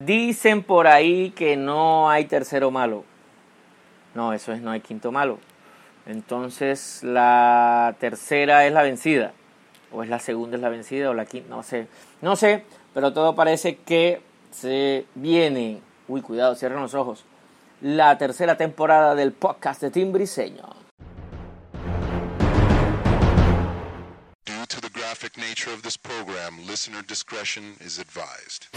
Dicen por ahí que no hay tercero malo. No, eso es no hay quinto malo. Entonces la tercera es la vencida. O es la segunda es la vencida o la quinta, no sé. No sé, pero todo parece que se viene. Uy, cuidado, cierren los ojos. La tercera temporada del podcast de Tim Briseño. Nature of this program, listener discretion is advised.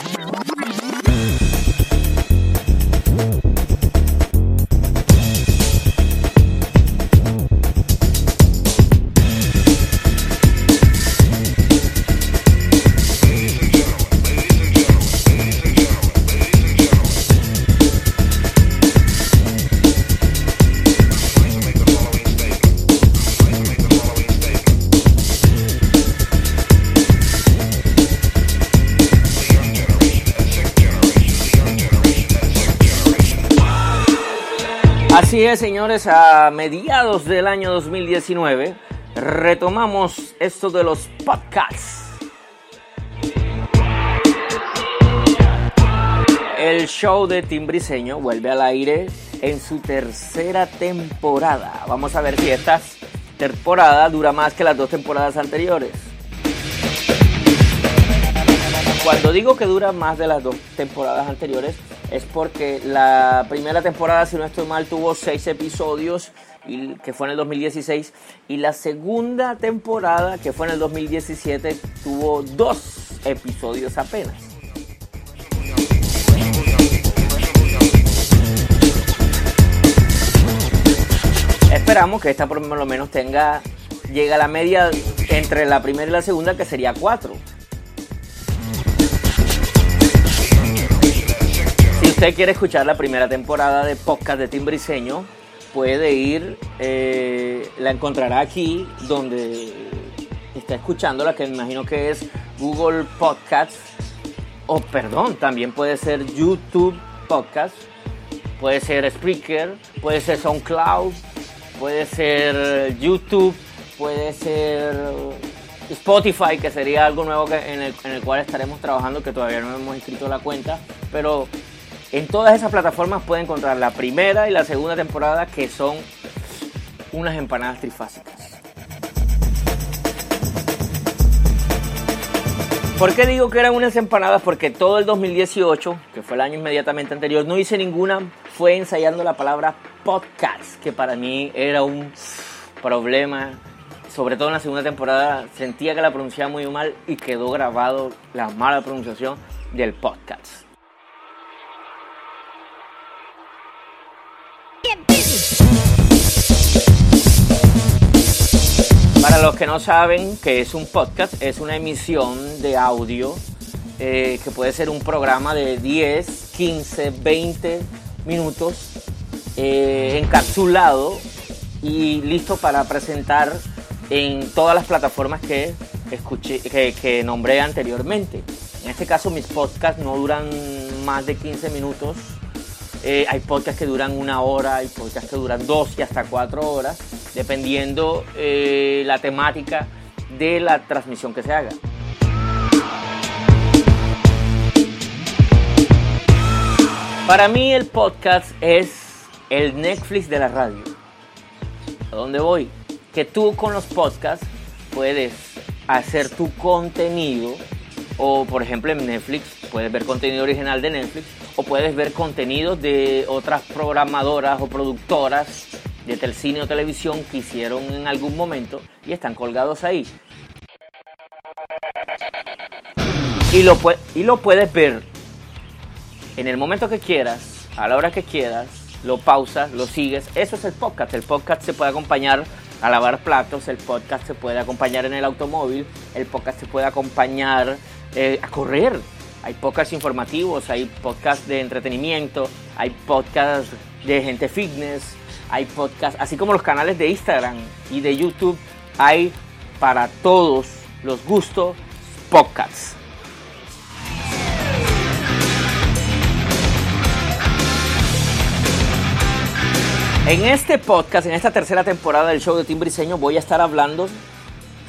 Señores, a mediados del año 2019 retomamos esto de los podcasts. El show de Tim Briseño vuelve al aire en su tercera temporada. Vamos a ver si esta temporada dura más que las dos temporadas anteriores. Cuando digo que dura más de las dos temporadas anteriores es porque la primera temporada, si no estoy mal, tuvo seis episodios, y, que fue en el 2016, y la segunda temporada, que fue en el 2017, tuvo dos episodios apenas. Esperamos que esta por lo menos tenga, llegue a la media entre la primera y la segunda, que sería cuatro. Usted quiere escuchar la primera temporada de podcast de Tim Briseño, puede ir, eh, la encontrará aquí donde está escuchando la que me imagino que es Google Podcasts, o perdón, también puede ser YouTube Podcast, puede ser Spreaker, puede ser SoundCloud, puede ser YouTube, puede ser Spotify, que sería algo nuevo que- en, el, en el cual estaremos trabajando, que todavía no hemos inscrito la cuenta, pero en todas esas plataformas puede encontrar la primera y la segunda temporada, que son unas empanadas trifásicas. ¿Por qué digo que eran unas empanadas? Porque todo el 2018, que fue el año inmediatamente anterior, no hice ninguna, fue ensayando la palabra podcast, que para mí era un problema. Sobre todo en la segunda temporada sentía que la pronunciaba muy mal y quedó grabado la mala pronunciación del podcast. Los que no saben que es un podcast, es una emisión de audio eh, que puede ser un programa de 10, 15, 20 minutos eh, encapsulado y listo para presentar en todas las plataformas que, escuché, que, nombré anteriormente. En este caso mis podcasts no duran más de 15 minutos. Eh, hay podcasts que duran una hora, hay podcasts que duran dos y hasta cuatro horas, dependiendo eh, la temática de la transmisión que se haga. Para mí el podcast es el Netflix de la radio. ¿A dónde voy? Que tú con los podcasts puedes hacer tu contenido o por ejemplo en Netflix puedes ver contenido original de Netflix o puedes ver contenidos de otras programadoras o productoras de telcine o televisión que hicieron en algún momento y están colgados ahí. Y lo, y lo puedes ver en el momento que quieras, a la hora que quieras, lo pausas, lo sigues. Eso es el podcast. El podcast se puede acompañar a lavar platos, el podcast se puede acompañar en el automóvil, el podcast se puede acompañar eh, a correr. Hay podcasts informativos, hay podcasts de entretenimiento, hay podcasts de gente fitness, hay podcasts, así como los canales de Instagram y de YouTube, hay para todos los gustos podcasts. En este podcast, en esta tercera temporada del show de Tim Briseño, voy a estar hablando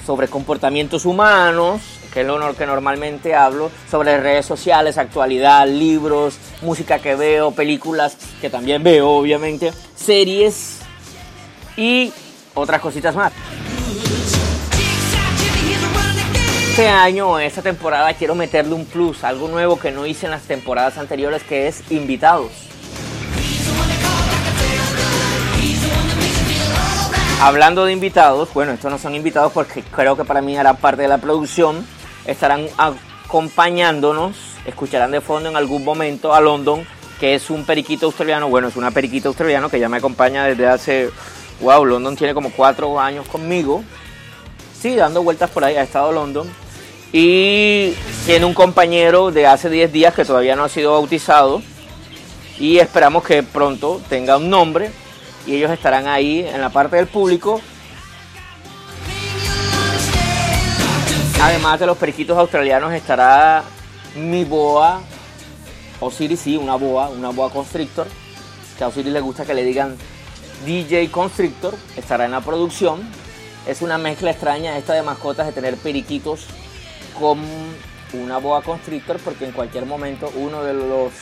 sobre comportamientos humanos, que es lo que normalmente hablo, sobre redes sociales, actualidad, libros, música que veo, películas que también veo, obviamente, series y otras cositas más. Este año, esta temporada, quiero meterle un plus, algo nuevo que no hice en las temporadas anteriores, que es invitados. Hablando de invitados, bueno, estos no son invitados porque creo que para mí harán parte de la producción. Estarán acompañándonos, escucharán de fondo en algún momento a London, que es un periquito australiano. Bueno, es una periquita australiano que ya me acompaña desde hace. Wow, London tiene como cuatro años conmigo. Sí, dando vueltas por ahí, ha estado London. Y tiene un compañero de hace 10 días que todavía no ha sido bautizado. Y esperamos que pronto tenga un nombre y ellos estarán ahí en la parte del público. Además de los periquitos australianos estará mi boa, Osiris, sí, una boa, una boa constrictor, que a Osiris le gusta que le digan DJ Constrictor, estará en la producción. Es una mezcla extraña esta de mascotas de tener periquitos con una boa constrictor porque en cualquier momento uno de los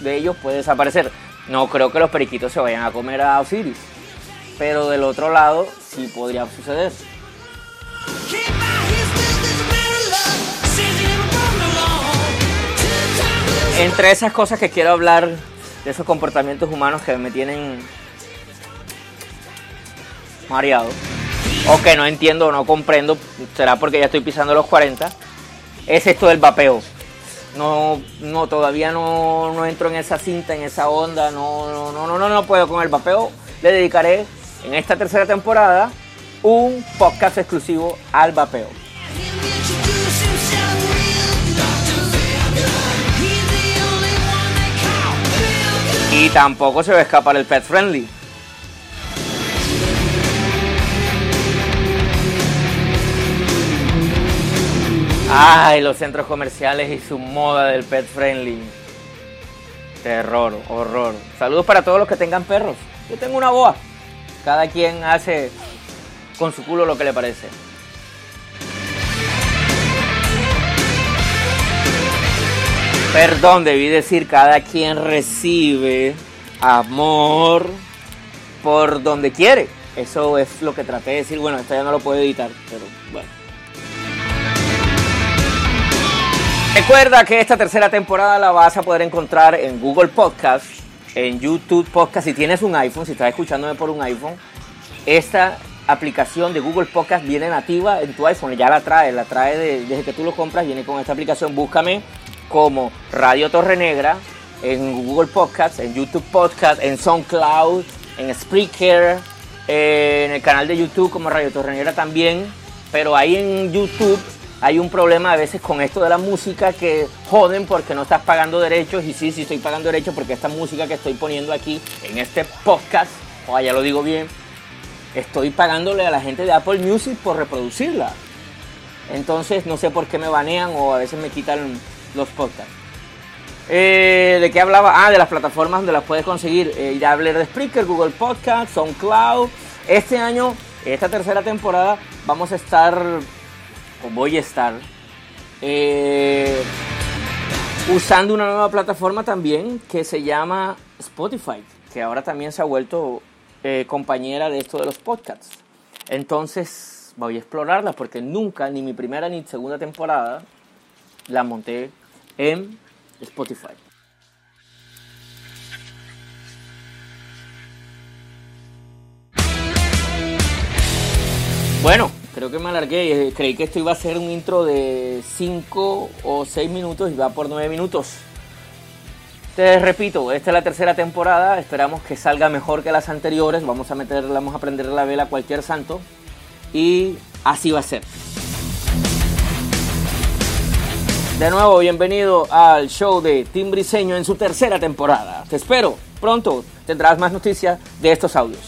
de ellos puede desaparecer. No creo que los periquitos se vayan a comer a Osiris. Pero del otro lado sí podría suceder. Entre esas cosas que quiero hablar de esos comportamientos humanos que me tienen mareado o que no entiendo o no comprendo, será porque ya estoy pisando los 40, es esto del vapeo no, no todavía no, no, entro en esa cinta, en esa onda, no, no, no, no, no puedo con el vapeo. Le dedicaré en esta tercera temporada un podcast exclusivo al vapeo. Y tampoco se va a escapar el pet friendly. Ay, los centros comerciales y su moda del pet friendly. Terror, horror. Saludos para todos los que tengan perros. Yo tengo una boa. Cada quien hace con su culo lo que le parece. Perdón, debí decir, cada quien recibe amor por donde quiere. Eso es lo que traté de decir. Bueno, esto ya no lo puedo editar, pero bueno. Recuerda que esta tercera temporada la vas a poder encontrar en Google Podcast, en YouTube Podcast. Si tienes un iPhone, si estás escuchándome por un iPhone, esta aplicación de Google Podcast viene nativa en tu iPhone. Ya la trae, la trae desde que tú lo compras, viene con esta aplicación. Búscame como Radio Torre Negra en Google Podcast, en YouTube Podcast, en SoundCloud, en Spreaker, eh, en el canal de YouTube como Radio Torre Negra también. Pero ahí en YouTube hay un problema a veces con esto de la música que joden porque no estás pagando derechos y sí, sí estoy pagando derechos porque esta música que estoy poniendo aquí en este podcast, o ya lo digo bien, estoy pagándole a la gente de Apple Music por reproducirla. Entonces no sé por qué me banean o a veces me quitan los podcasts. Eh, ¿De qué hablaba? Ah, de las plataformas donde las puedes conseguir. Eh, ya hablé de Spreaker, Google Podcast, SoundCloud. Este año, esta tercera temporada, vamos a estar voy a estar eh, usando una nueva plataforma también que se llama Spotify, que ahora también se ha vuelto eh, compañera de esto de los podcasts. Entonces voy a explorarla porque nunca, ni mi primera ni segunda temporada, la monté en Spotify. Bueno, creo que me alargué. Eh, creí que esto iba a ser un intro de 5 o 6 minutos y va por 9 minutos. Te repito, esta es la tercera temporada. Esperamos que salga mejor que las anteriores. Vamos a meter, vamos a prender la vela a cualquier santo. Y así va a ser. De nuevo, bienvenido al show de Tim Briseño en su tercera temporada. Te espero pronto, tendrás más noticias de estos audios.